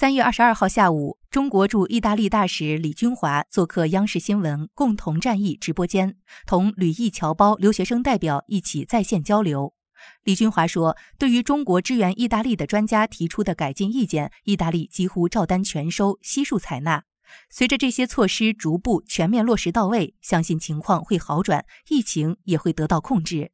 三月二十二号下午，中国驻意大利大使李军华做客央视新闻“共同战役”直播间，同旅意侨胞留学生代表一起在线交流。李军华说：“对于中国支援意大利的专家提出的改进意见，意大利几乎照单全收，悉数采纳。随着这些措施逐步全面落实到位，相信情况会好转，疫情也会得到控制。”